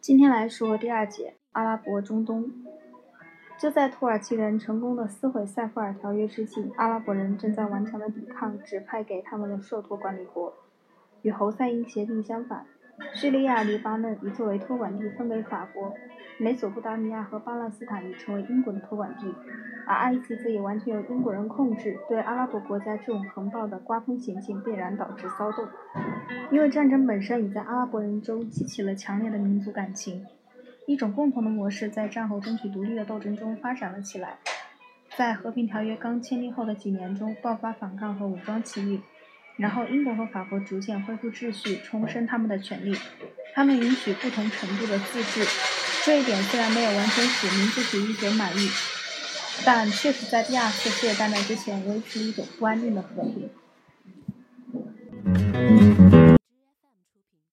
今天来说第二节阿拉伯中东。就在土耳其人成功的撕毁塞夫尔条约之际，阿拉伯人正在顽强的抵抗指派给他们的受托管理国。与侯赛因协定相反，叙利亚、黎巴嫩已作为托管地分给法国，美索不达米亚和巴勒斯坦已成为英国的托管地，而埃及则已完全由英国人控制。对阿拉伯国家这种横暴的刮风行径，必然导致骚动，因为战争本身已在阿拉伯人中激起了强烈的民族感情。一种共同的模式在战后争取独立的斗争中发展了起来。在和平条约刚签订后的几年中，爆发反抗和武装起义，然后英国和法国逐渐恢复秩序，重申他们的权利。他们允许不同程度的自治，这一点虽然没有完全使民族主义者满意，但确实在第二次世界大战之前维持了一种不安定的和平。